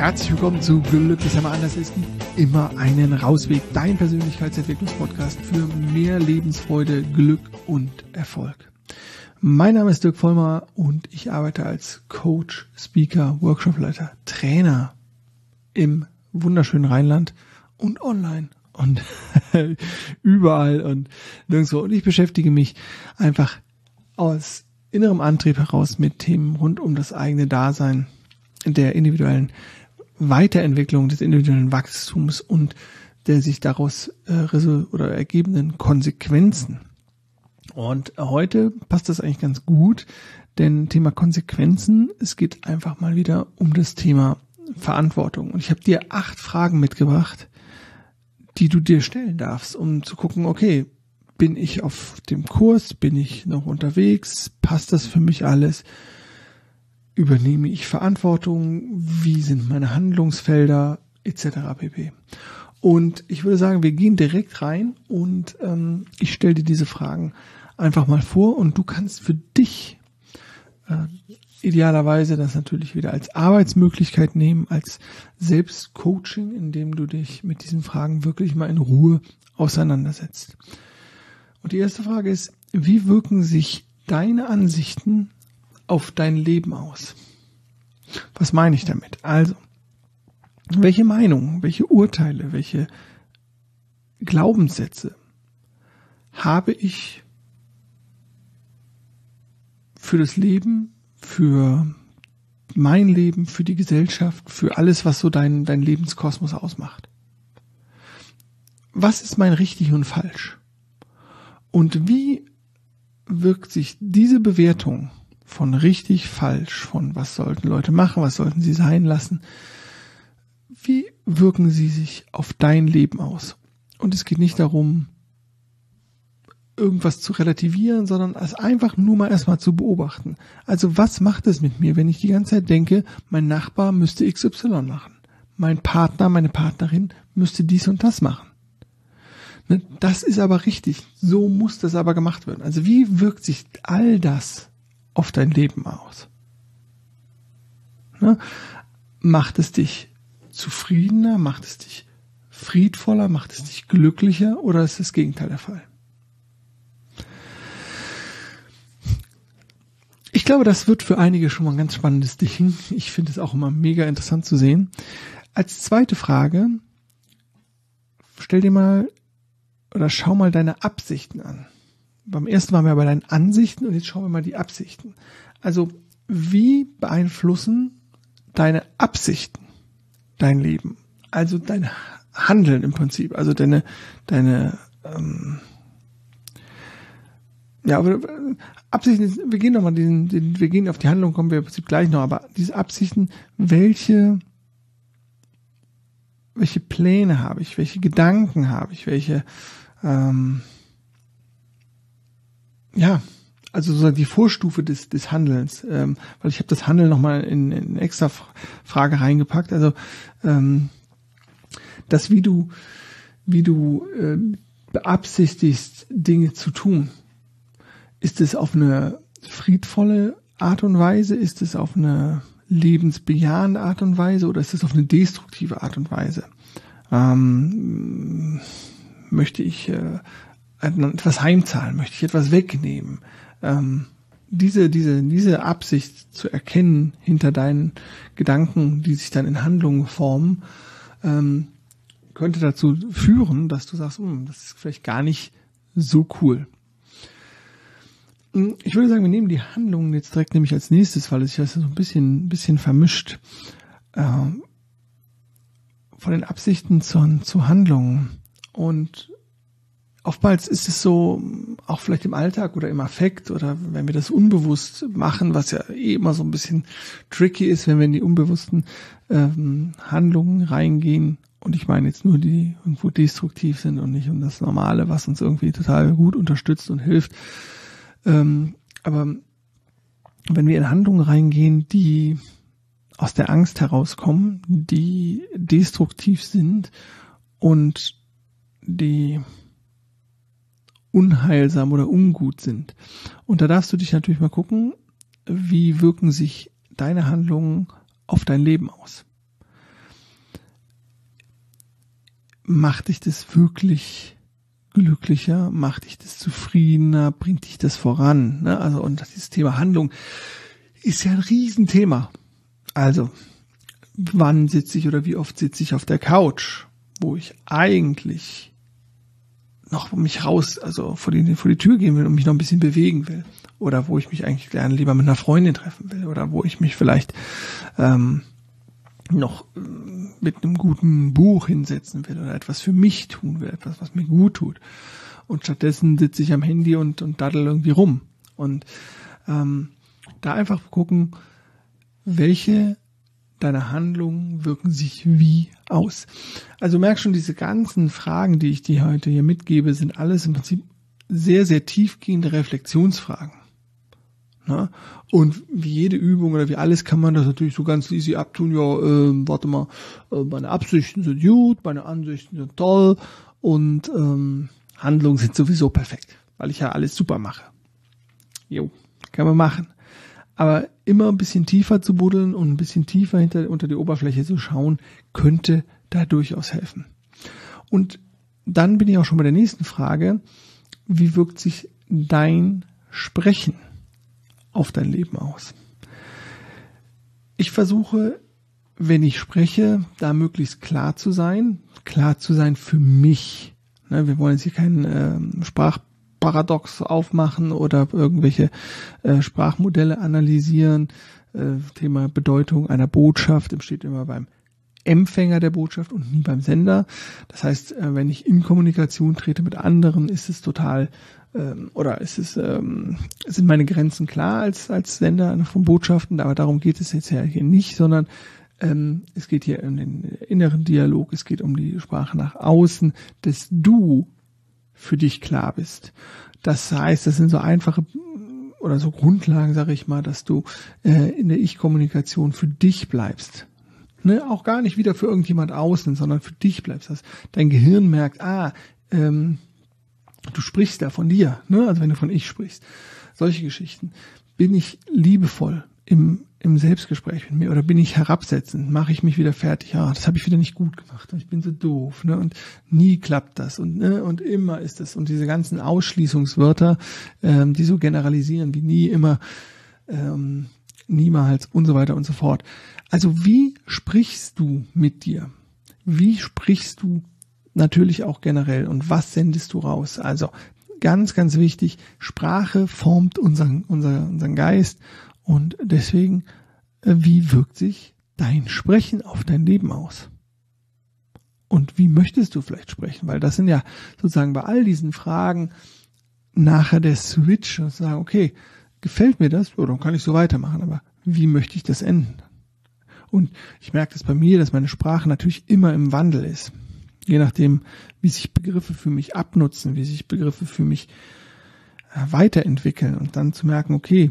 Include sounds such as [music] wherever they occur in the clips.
Herzlich willkommen zu Glücklich einmal anders. Es immer einen Rausweg. Dein Persönlichkeitsentwicklungspodcast für mehr Lebensfreude, Glück und Erfolg. Mein Name ist Dirk Vollmer und ich arbeite als Coach, Speaker, Workshopleiter, Trainer im wunderschönen Rheinland und online und [laughs] überall und nirgendwo. Und ich beschäftige mich einfach aus innerem Antrieb heraus mit Themen rund um das eigene Dasein, der individuellen Weiterentwicklung, des individuellen Wachstums und der sich daraus äh, oder ergebenden Konsequenzen. Und heute passt das eigentlich ganz gut, denn Thema Konsequenzen, es geht einfach mal wieder um das Thema Verantwortung. Und ich habe dir acht Fragen mitgebracht, die du dir stellen darfst, um zu gucken, okay, bin ich auf dem Kurs, bin ich noch unterwegs, passt das für mich alles, übernehme ich Verantwortung, wie sind meine Handlungsfelder etc. pp. Und ich würde sagen, wir gehen direkt rein und ähm, ich stelle dir diese Fragen einfach mal vor und du kannst für dich äh, idealerweise das natürlich wieder als Arbeitsmöglichkeit nehmen, als Selbstcoaching, indem du dich mit diesen Fragen wirklich mal in Ruhe auseinandersetzt. Und die erste Frage ist, wie wirken sich deine Ansichten auf dein Leben aus? Was meine ich damit? Also, welche Meinungen, welche Urteile, welche Glaubenssätze habe ich für das Leben, für mein Leben, für die Gesellschaft, für alles, was so dein, dein Lebenskosmos ausmacht. Was ist mein richtig und falsch? Und wie wirkt sich diese Bewertung von richtig, falsch, von was sollten Leute machen, was sollten sie sein lassen, wie wirken sie sich auf dein Leben aus? Und es geht nicht darum, irgendwas zu relativieren, sondern es einfach nur mal erstmal zu beobachten. Also was macht es mit mir, wenn ich die ganze Zeit denke, mein Nachbar müsste XY machen, mein Partner, meine Partnerin müsste dies und das machen. Ne, das ist aber richtig. So muss das aber gemacht werden. Also wie wirkt sich all das auf dein Leben aus? Ne, macht es dich zufriedener? Macht es dich friedvoller? Macht es dich glücklicher? Oder ist das Gegenteil der Fall? Ich glaube, das wird für einige schon mal ein ganz spannendes Ding. Ich finde es auch immer mega interessant zu sehen. Als zweite Frage, stell dir mal oder schau mal deine Absichten an. Beim ersten waren wir bei deinen Ansichten und jetzt schauen wir mal die Absichten. Also, wie beeinflussen deine Absichten dein Leben? Also dein Handeln im Prinzip, also deine, deine, ähm, ja, aber äh, Absichten, wir gehen nochmal diesen, den, wir gehen auf die Handlung, kommen wir im Prinzip gleich noch, aber diese Absichten, welche, welche Pläne habe ich, welche Gedanken habe ich, welche, ähm, ja, also sozusagen die Vorstufe des, des Handelns, ähm, weil ich habe das Handeln nochmal in, in extra Frage reingepackt, also ähm, das, wie du, wie du äh, beabsichtigst, Dinge zu tun. Ist es auf eine friedvolle Art und Weise? Ist es auf eine lebensbejahende Art und Weise oder ist es auf eine destruktive Art und Weise? Ähm, möchte ich äh, etwas heimzahlen? Möchte ich etwas wegnehmen? Ähm, diese, diese, diese Absicht zu erkennen hinter deinen Gedanken, die sich dann in Handlungen formen, ähm, könnte dazu führen, dass du sagst, hm, das ist vielleicht gar nicht so cool. Hm, ich würde sagen, wir nehmen die Handlungen jetzt direkt nämlich als nächstes, weil es sich so ein bisschen, ein bisschen vermischt. Äh, von den Absichten zu, zu Handlungen. Und oftmals ist es so, auch vielleicht im Alltag oder im Affekt oder wenn wir das unbewusst machen, was ja eh immer so ein bisschen tricky ist, wenn wir in die unbewussten ähm, Handlungen reingehen. Und ich meine jetzt nur die, die irgendwo destruktiv sind und nicht um das Normale, was uns irgendwie total gut unterstützt und hilft. Ähm, aber wenn wir in Handlungen reingehen, die aus der Angst herauskommen, die destruktiv sind und die unheilsam oder ungut sind. Und da darfst du dich natürlich mal gucken, wie wirken sich deine Handlungen auf dein Leben aus. macht dich das wirklich glücklicher, macht dich das zufriedener, bringt dich das voran. Ne? Also und dieses Thema Handlung ist ja ein Riesenthema. Also, wann sitze ich oder wie oft sitze ich auf der Couch, wo ich eigentlich noch mich raus, also vor die, vor die Tür gehen will und mich noch ein bisschen bewegen will. Oder wo ich mich eigentlich gerne lieber mit einer Freundin treffen will. Oder wo ich mich vielleicht ähm, noch äh, mit einem guten Buch hinsetzen will oder etwas für mich tun will, etwas, was mir gut tut. Und stattdessen sitze ich am Handy und, und daddel irgendwie rum. Und ähm, da einfach gucken, welche deiner Handlungen wirken sich wie aus. Also merk schon, diese ganzen Fragen, die ich dir heute hier mitgebe, sind alles im Prinzip sehr, sehr tiefgehende Reflexionsfragen. Na? Und wie jede Übung oder wie alles kann man das natürlich so ganz easy abtun. Ja, äh, warte mal, äh, meine Absichten sind gut, meine Ansichten sind toll und ähm, Handlungen sind sowieso perfekt, weil ich ja alles super mache. Jo, kann man machen aber immer ein bisschen tiefer zu buddeln und ein bisschen tiefer hinter, unter die Oberfläche zu schauen, könnte da durchaus helfen. Und dann bin ich auch schon bei der nächsten Frage. Wie wirkt sich dein Sprechen auf dein Leben aus? Ich versuche, wenn ich spreche, da möglichst klar zu sein, klar zu sein für mich. Ne, wir wollen jetzt hier keinen äh, Sprach Paradox aufmachen oder irgendwelche äh, Sprachmodelle analysieren. Äh, Thema Bedeutung einer Botschaft steht immer beim Empfänger der Botschaft und nie beim Sender. Das heißt, äh, wenn ich in Kommunikation trete mit anderen, ist es total ähm, oder ist es ähm, sind meine Grenzen klar als als Sender von Botschaften, aber darum geht es jetzt ja hier nicht, sondern ähm, es geht hier um den inneren Dialog, es geht um die Sprache nach außen, dass du für dich klar bist. Das heißt, das sind so einfache oder so Grundlagen, sage ich mal, dass du äh, in der Ich-Kommunikation für dich bleibst. Ne? Auch gar nicht wieder für irgendjemand außen, sondern für dich bleibst. Das dein Gehirn merkt, ah, ähm, du sprichst da von dir, ne? also wenn du von ich sprichst. Solche Geschichten. Bin ich liebevoll im im Selbstgespräch mit mir oder bin ich herabsetzend, mache ich mich wieder fertig, ja, das habe ich wieder nicht gut gemacht, ich bin so doof, ne? Und nie klappt das und ne, und immer ist es und diese ganzen Ausschließungswörter, ähm, die so generalisieren wie nie, immer, ähm, niemals und so weiter und so fort. Also wie sprichst du mit dir? Wie sprichst du natürlich auch generell und was sendest du raus? Also ganz, ganz wichtig, Sprache formt unseren, unseren, unseren Geist und deswegen, äh, wie wirkt sich dein Sprechen auf dein Leben aus? Und wie möchtest du vielleicht sprechen? Weil das sind ja sozusagen bei all diesen Fragen nachher der Switch und sagen, okay, gefällt mir das? Oder kann ich so weitermachen? Aber wie möchte ich das enden? Und ich merke das bei mir, dass meine Sprache natürlich immer im Wandel ist. Je nachdem, wie sich Begriffe für mich abnutzen, wie sich Begriffe für mich äh, weiterentwickeln und dann zu merken, okay,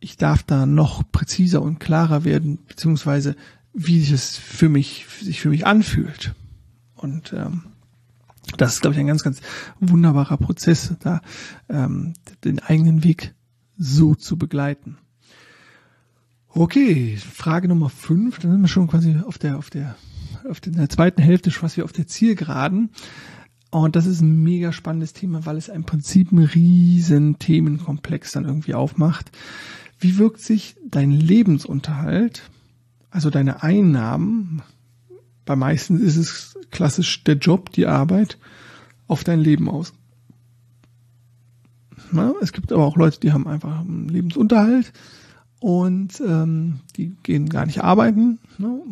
ich darf da noch präziser und klarer werden, beziehungsweise wie sich es für mich, sich für mich anfühlt. Und ähm, das ist, glaube ich, ein ganz, ganz wunderbarer Prozess, da ähm, den eigenen Weg so zu begleiten. Okay, Frage Nummer fünf, dann sind wir schon quasi auf der, auf der, auf der zweiten Hälfte, fast wie auf der Zielgeraden. Und das ist ein mega spannendes Thema, weil es im Prinzip einen riesen Themenkomplex dann irgendwie aufmacht. Wie wirkt sich dein Lebensunterhalt, also deine Einnahmen, bei meisten ist es klassisch der Job, die Arbeit, auf dein Leben aus? Na, es gibt aber auch Leute, die haben einfach einen Lebensunterhalt und ähm, die gehen gar nicht arbeiten. Ne?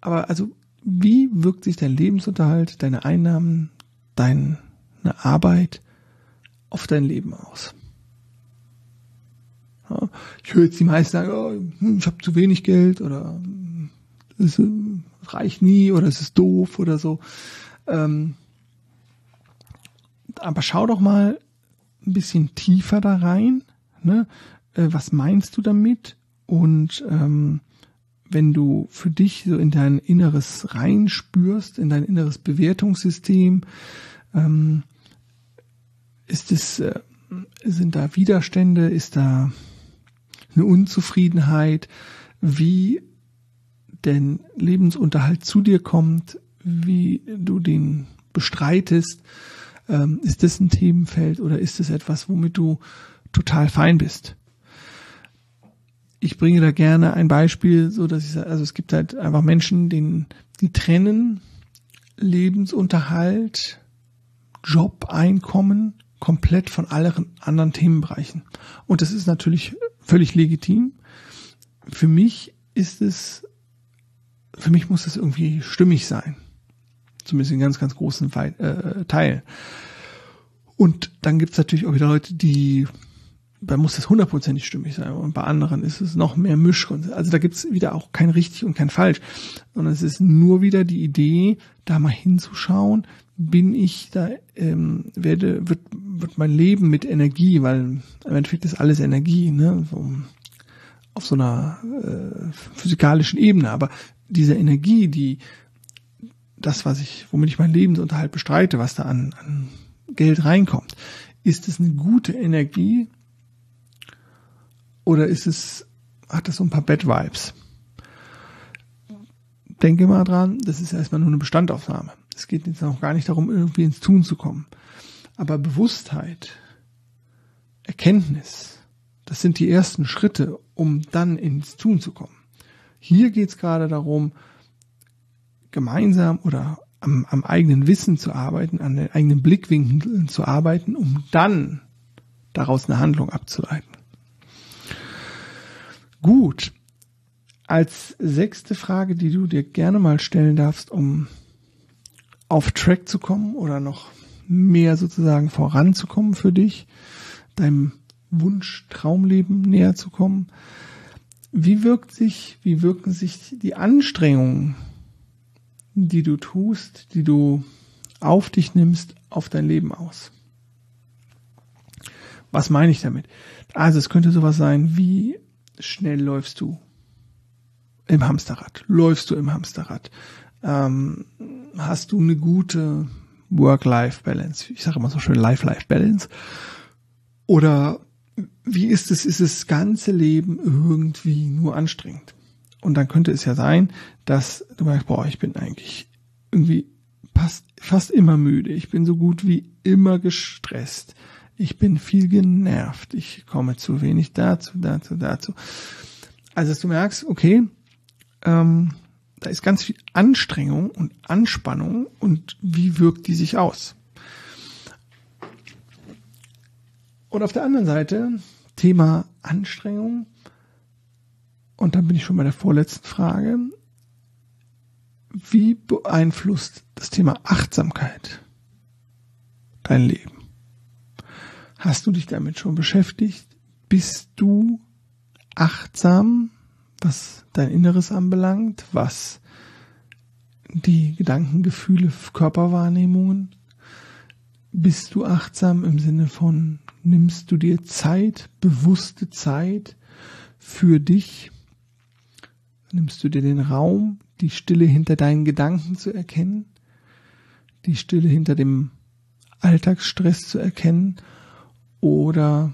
Aber also, wie wirkt sich dein Lebensunterhalt, deine Einnahmen, deine Arbeit auf dein Leben aus? Ich höre jetzt die meisten sagen, oh, ich habe zu wenig Geld oder es reicht nie oder es ist doof oder so. Ähm, aber schau doch mal ein bisschen tiefer da rein. Ne? Äh, was meinst du damit? Und ähm, wenn du für dich so in dein Inneres reinspürst, in dein inneres Bewertungssystem, ähm, ist es, äh, sind da Widerstände, ist da eine Unzufriedenheit, wie denn Lebensunterhalt zu dir kommt, wie du den bestreitest. Ähm, ist das ein Themenfeld oder ist es etwas, womit du total fein bist? Ich bringe da gerne ein Beispiel, so dass ich also es gibt halt einfach Menschen, denen, die trennen Lebensunterhalt, Job, Einkommen komplett von allen anderen Themenbereichen. Und das ist natürlich völlig legitim. Für mich ist es, für mich muss es irgendwie stimmig sein. Zumindest in ganz, ganz großen äh, Teil. Und dann gibt es natürlich auch wieder Leute, die, da muss das hundertprozentig stimmig sein. Und bei anderen ist es noch mehr Misch. Also da gibt es wieder auch kein richtig und kein falsch, sondern es ist nur wieder die Idee, da mal hinzuschauen, bin ich da, ähm, werde, wird, wird mein Leben mit Energie, weil im Endeffekt ist alles Energie, ne? So, auf so einer äh, physikalischen Ebene. Aber diese Energie, die das, was ich, womit ich meinen Lebensunterhalt bestreite, was da an, an Geld reinkommt, ist es eine gute Energie oder ist es, hat es so ein paar Bad Vibes? Denke mal dran, das ist erstmal nur eine Bestandaufnahme. Es geht jetzt auch gar nicht darum, irgendwie ins Tun zu kommen. Aber Bewusstheit, Erkenntnis, das sind die ersten Schritte, um dann ins Tun zu kommen. Hier geht es gerade darum, gemeinsam oder am, am eigenen Wissen zu arbeiten, an den eigenen Blickwinkeln zu arbeiten, um dann daraus eine Handlung abzuleiten. Gut. Als sechste Frage, die du dir gerne mal stellen darfst, um auf Track zu kommen oder noch mehr sozusagen voranzukommen für dich, deinem Wunsch Traumleben näher zu kommen. Wie wirkt sich, wie wirken sich die Anstrengungen, die du tust, die du auf dich nimmst, auf dein Leben aus? Was meine ich damit? Also es könnte sowas sein, wie schnell läufst du im Hamsterrad? Läufst du im Hamsterrad? ähm, hast du eine gute Work-Life-Balance? Ich sage immer so schön Life-Life-Balance. Oder wie ist es, ist das ganze Leben irgendwie nur anstrengend? Und dann könnte es ja sein, dass du merkst, boah, ich bin eigentlich irgendwie fast, fast immer müde. Ich bin so gut wie immer gestresst. Ich bin viel genervt. Ich komme zu wenig dazu, dazu, dazu. Also, dass du merkst, okay, ähm, da ist ganz viel Anstrengung und Anspannung und wie wirkt die sich aus? Und auf der anderen Seite Thema Anstrengung. Und dann bin ich schon bei der vorletzten Frage. Wie beeinflusst das Thema Achtsamkeit dein Leben? Hast du dich damit schon beschäftigt? Bist du achtsam was dein Inneres anbelangt, was die Gedanken, Gefühle, Körperwahrnehmungen? Bist du achtsam im Sinne von, nimmst du dir Zeit, bewusste Zeit für dich? Nimmst du dir den Raum, die Stille hinter deinen Gedanken zu erkennen? Die Stille hinter dem Alltagsstress zu erkennen? Oder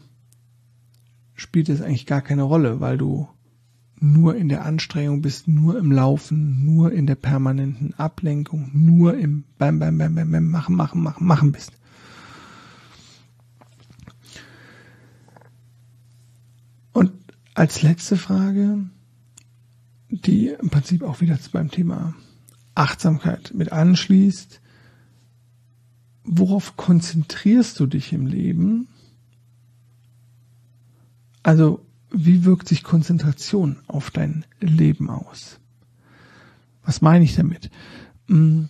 spielt es eigentlich gar keine Rolle, weil du nur in der Anstrengung bist, nur im Laufen, nur in der permanenten Ablenkung, nur im Bam, Bam, Bam, Bam, Bam, machen, machen, machen, machen bist. Und als letzte Frage, die im Prinzip auch wieder beim Thema Achtsamkeit mit anschließt, worauf konzentrierst du dich im Leben? Also wie wirkt sich Konzentration auf dein Leben aus? Was meine ich damit? Hm,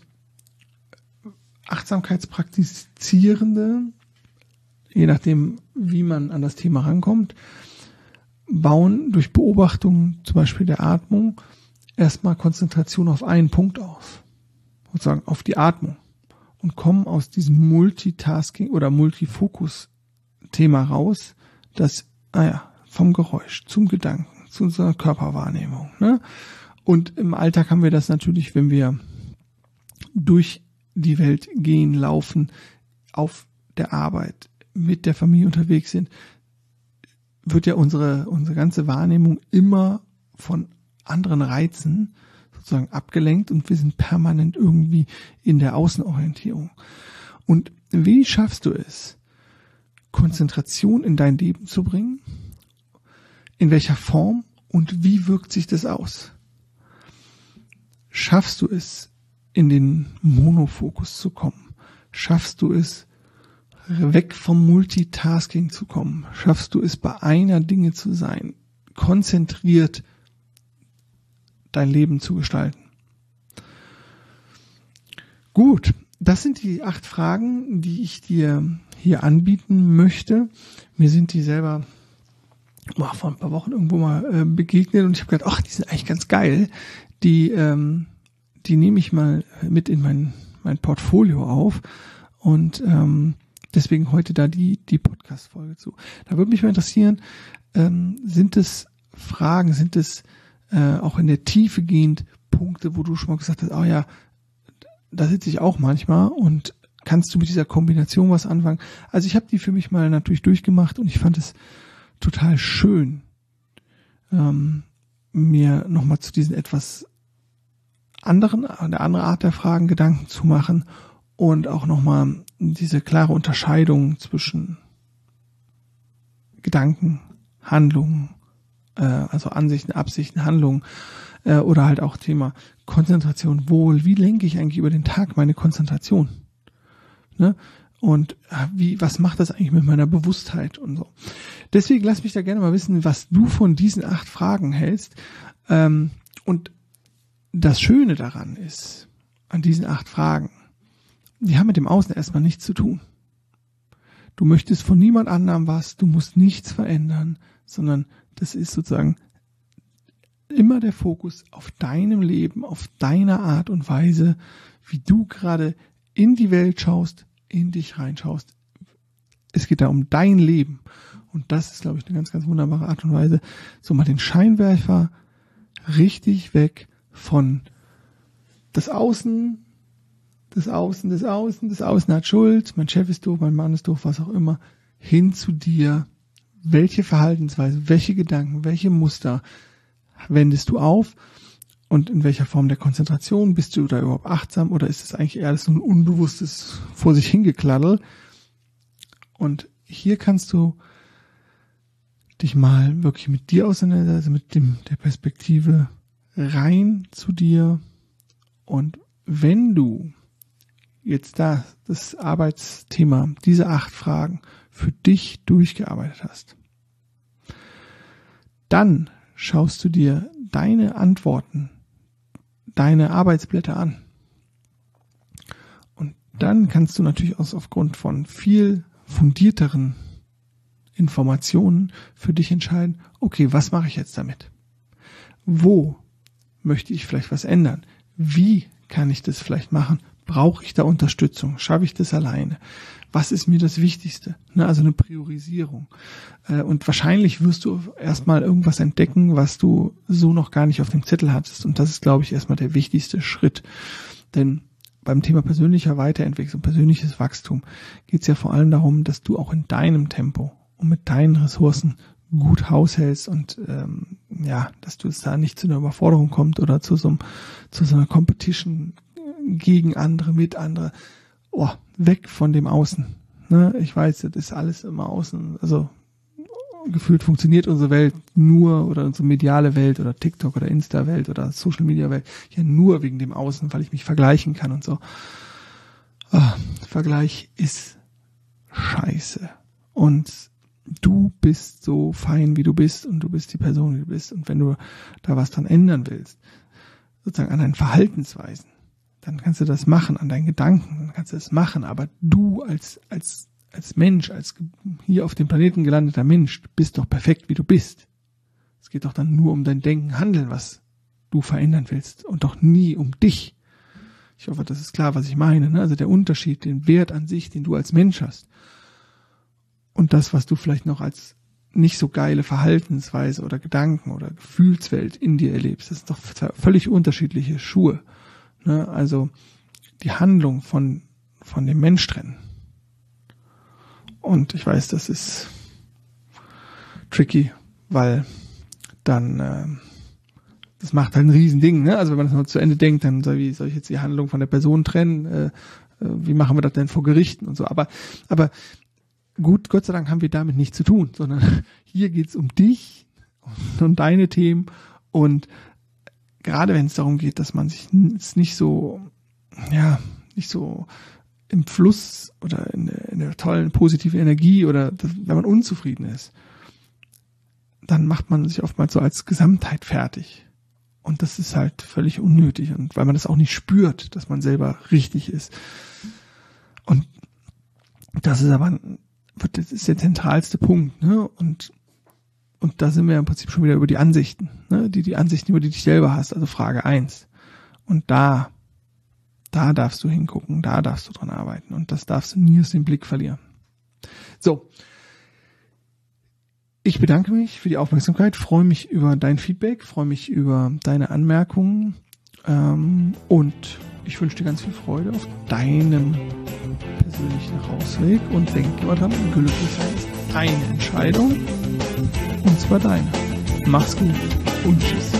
Achtsamkeitspraktizierende, je nachdem, wie man an das Thema rankommt, bauen durch Beobachtung zum Beispiel der Atmung erstmal Konzentration auf einen Punkt auf, sozusagen auf die Atmung und kommen aus diesem Multitasking oder Multifokus-Thema raus, das, naja, vom Geräusch zum Gedanken, zu unserer Körperwahrnehmung. Ne? Und im Alltag haben wir das natürlich, wenn wir durch die Welt gehen, laufen, auf der Arbeit, mit der Familie unterwegs sind, wird ja unsere, unsere ganze Wahrnehmung immer von anderen Reizen sozusagen abgelenkt und wir sind permanent irgendwie in der Außenorientierung. Und wie schaffst du es, Konzentration in dein Leben zu bringen? In welcher Form und wie wirkt sich das aus? Schaffst du es, in den Monofokus zu kommen? Schaffst du es, weg vom Multitasking zu kommen? Schaffst du es, bei einer Dinge zu sein? Konzentriert dein Leben zu gestalten? Gut, das sind die acht Fragen, die ich dir hier anbieten möchte. Mir sind die selber boah, vor ein paar Wochen irgendwo mal äh, begegnet und ich habe gedacht, ach, die sind eigentlich ganz geil. Die, ähm, die nehme ich mal mit in mein, mein Portfolio auf und ähm, deswegen heute da die, die Podcast-Folge zu. Da würde mich mal interessieren, ähm, sind es Fragen, sind es äh, auch in der Tiefe gehend Punkte, wo du schon mal gesagt hast, oh ja, da sitze ich auch manchmal und kannst du mit dieser Kombination was anfangen? Also ich habe die für mich mal natürlich durchgemacht und ich fand es total schön, ähm, mir nochmal zu diesen etwas anderen, eine andere Art der Fragen Gedanken zu machen und auch nochmal diese klare Unterscheidung zwischen Gedanken, Handlungen, äh, also Ansichten, Absichten, Handlungen äh, oder halt auch Thema Konzentration, Wohl. Wie lenke ich eigentlich über den Tag meine Konzentration? Ne? Und äh, wie, was macht das eigentlich mit meiner Bewusstheit und so? Deswegen lass mich da gerne mal wissen, was du von diesen acht Fragen hältst. Ähm, und das Schöne daran ist, an diesen acht Fragen, die haben mit dem Außen erstmal nichts zu tun. Du möchtest von niemand anderem was, du musst nichts verändern, sondern das ist sozusagen immer der Fokus auf deinem Leben, auf deiner Art und Weise, wie du gerade in die Welt schaust, in dich reinschaust. Es geht da um dein Leben. Und das ist, glaube ich, eine ganz, ganz wunderbare Art und Weise, so mal den Scheinwerfer richtig weg von das Außen, das Außen, das Außen, das Außen hat Schuld, mein Chef ist doof, mein Mann ist doof, was auch immer, hin zu dir. Welche Verhaltensweise, welche Gedanken, welche Muster wendest du auf und in welcher Form der Konzentration bist du da überhaupt achtsam oder ist es eigentlich eher so ein unbewusstes vor sich hingekladdel? Und hier kannst du dich mal wirklich mit dir auseinandersetzen, mit dem, der Perspektive rein zu dir. Und wenn du jetzt da das Arbeitsthema, diese acht Fragen für dich durchgearbeitet hast, dann schaust du dir deine Antworten, deine Arbeitsblätter an. Und dann kannst du natürlich auch aufgrund von viel fundierteren Informationen für dich entscheiden, okay, was mache ich jetzt damit? Wo möchte ich vielleicht was ändern? Wie kann ich das vielleicht machen? Brauche ich da Unterstützung? Schaffe ich das alleine? Was ist mir das Wichtigste? Ne, also eine Priorisierung. Äh, und wahrscheinlich wirst du erstmal irgendwas entdecken, was du so noch gar nicht auf dem Zettel hattest. Und das ist, glaube ich, erstmal der wichtigste Schritt. Denn beim Thema persönlicher Weiterentwicklung, persönliches Wachstum geht es ja vor allem darum, dass du auch in deinem Tempo und mit deinen Ressourcen gut haushältst und ähm, ja, dass du es da nicht zu einer Überforderung kommt oder zu so, einem, zu so einer Competition gegen andere, mit andere. Oh, weg von dem Außen. Ne? Ich weiß, das ist alles immer außen. Also gefühlt funktioniert unsere Welt nur oder unsere mediale Welt oder TikTok oder Insta-Welt oder Social Media Welt ja nur wegen dem Außen, weil ich mich vergleichen kann und so. Oh, Vergleich ist scheiße. Und du bist so fein, wie du bist und du bist die Person, wie du bist. Und wenn du da was dran ändern willst, sozusagen an deinen Verhaltensweisen, dann kannst du das machen, an deinen Gedanken, dann kannst du das machen. Aber du als, als, als Mensch, als hier auf dem Planeten gelandeter Mensch, bist doch perfekt, wie du bist. Es geht doch dann nur um dein Denken, Handeln, was du verändern willst und doch nie um dich. Ich hoffe, das ist klar, was ich meine. Ne? Also der Unterschied, den Wert an sich, den du als Mensch hast und das, was du vielleicht noch als nicht so geile Verhaltensweise oder Gedanken oder Gefühlswelt in dir erlebst, das sind doch völlig unterschiedliche Schuhe. Ne? Also die Handlung von, von dem Mensch trennen. Und ich weiß, das ist tricky, weil dann äh, das macht halt ein Riesending, ne? Also wenn man das mal zu Ende denkt, dann soll, wie soll ich jetzt die Handlung von der Person trennen? Äh, äh, wie machen wir das denn vor Gerichten und so? Aber, aber gut, Gott sei Dank haben wir damit nichts zu tun, sondern [laughs] hier geht's um dich und um deine Themen und gerade wenn es darum geht, dass man sich nicht so, ja, nicht so im Fluss oder in, in der tollen positiven Energie oder das, wenn man unzufrieden ist, dann macht man sich oftmals so als Gesamtheit fertig. Und das ist halt völlig unnötig und weil man das auch nicht spürt, dass man selber richtig ist. Und das ist aber, das ist der zentralste Punkt, ne? Und, und da sind wir im Prinzip schon wieder über die Ansichten, ne? Die, die Ansichten, über die dich selber hast, also Frage eins. Und da da darfst du hingucken, da darfst du dran arbeiten und das darfst du nie aus dem Blick verlieren. So. Ich bedanke mich für die Aufmerksamkeit, freue mich über dein Feedback, freue mich über deine Anmerkungen ähm, und ich wünsche dir ganz viel Freude auf deinem persönlichen Rausweg und denke immer dran, glücklich ist eine Entscheidung und zwar deine. Mach's gut und tschüss.